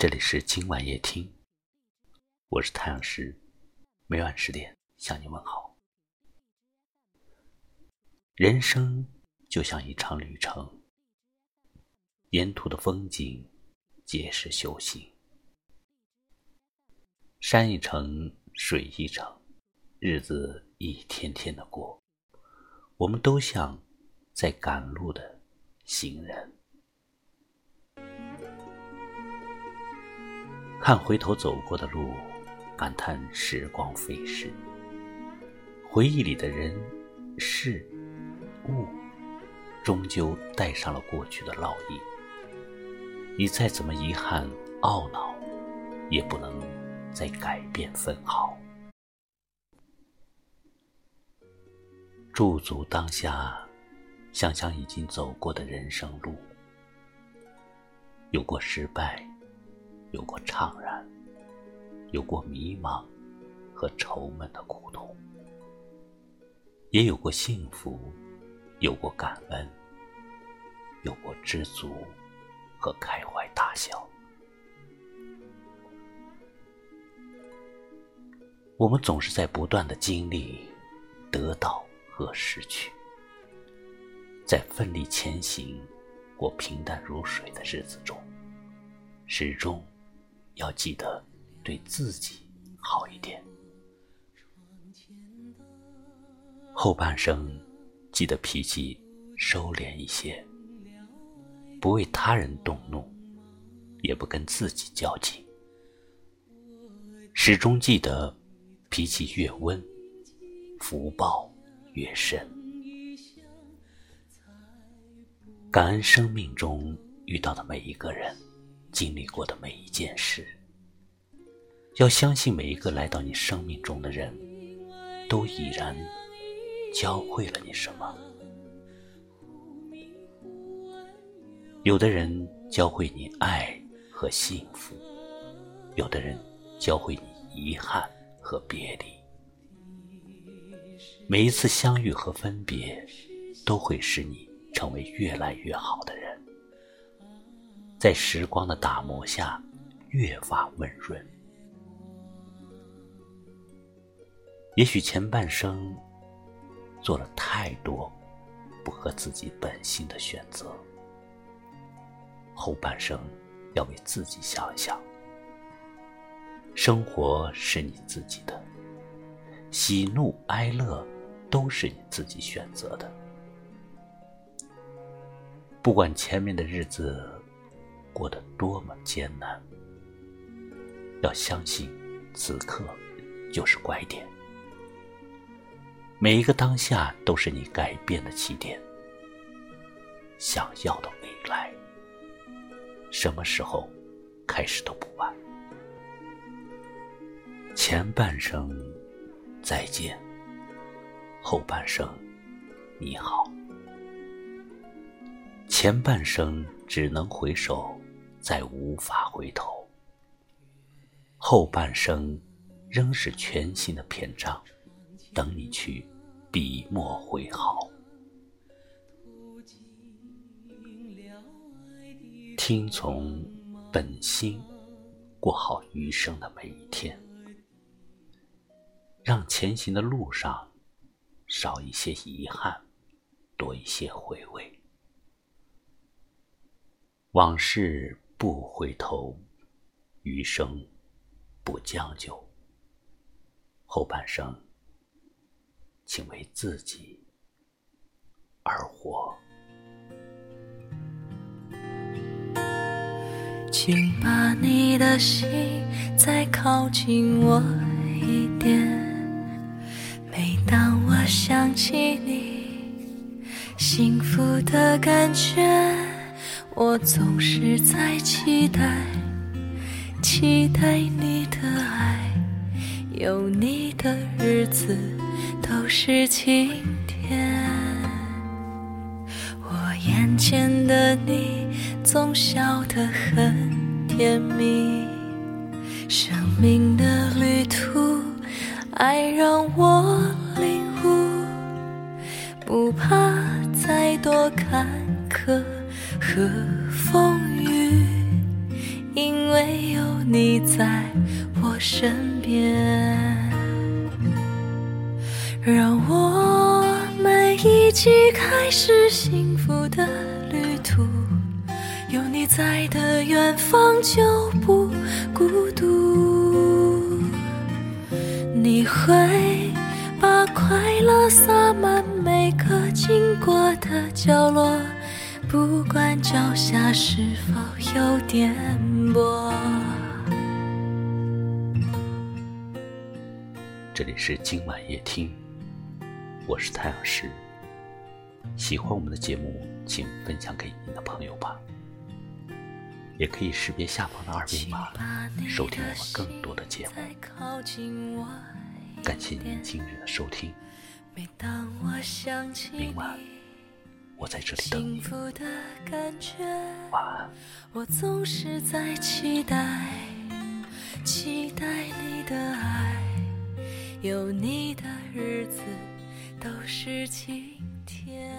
这里是今晚夜听，我是太阳石，每晚十点向你问好。人生就像一场旅程，沿途的风景皆是修行。山一程，水一程，日子一天天的过，我们都像在赶路的行人。看回头走过的路，感叹时光飞逝。回忆里的人、事、物，终究带上了过去的烙印。你再怎么遗憾、懊恼，也不能再改变分毫。驻足当下，想想已经走过的人生路，有过失败。有过怅然，有过迷茫和愁闷的苦痛，也有过幸福，有过感恩，有过知足和开怀大笑。我们总是在不断的经历得到和失去，在奋力前行或平淡如水的日子中，始终。要记得对自己好一点。后半生，记得脾气收敛一些，不为他人动怒，也不跟自己较劲。始终记得，脾气越温，福报越深。感恩生命中遇到的每一个人。经历过的每一件事，要相信每一个来到你生命中的人，都已然教会了你什么。有的人教会你爱和幸福，有的人教会你遗憾和别离。每一次相遇和分别，都会使你成为越来越好的人。在时光的打磨下，越发温润。也许前半生做了太多不合自己本心的选择，后半生要为自己想一想。生活是你自己的，喜怒哀乐都是你自己选择的。不管前面的日子。过得多么艰难，要相信，此刻就是拐点。每一个当下都是你改变的起点。想要的未来，什么时候开始都不晚。前半生再见，后半生你好。前半生只能回首。再无法回头，后半生仍是全新的篇章，等你去笔墨挥毫。听从本心，过好余生的每一天，让前行的路上少一些遗憾，多一些回味。往事。不回头，余生不将就。后半生，请为自己而活。请把你的心再靠近我一点。每当我想起你，幸福的感觉。我总是在期待，期待你的爱，有你的日子都是晴天。我眼前的你总笑得很甜蜜，生命的旅途，爱让我领悟，不怕再多坎坷。和风雨，因为有。你在我身边，让我们一起开始幸福的旅途。有你在的远方就不孤独，你会把快乐洒满每个经过的角落。不管脚下是否有颠簸。这里是今晚夜听，我是太阳石。喜欢我们的节目，请分享给您的朋友吧。也可以识别下方的二维码，收听我们更多的节目。感谢您今日的收听，明晚。我在这里等你。晚安。我总是在期待，期待你的爱。有你的日子都是晴天。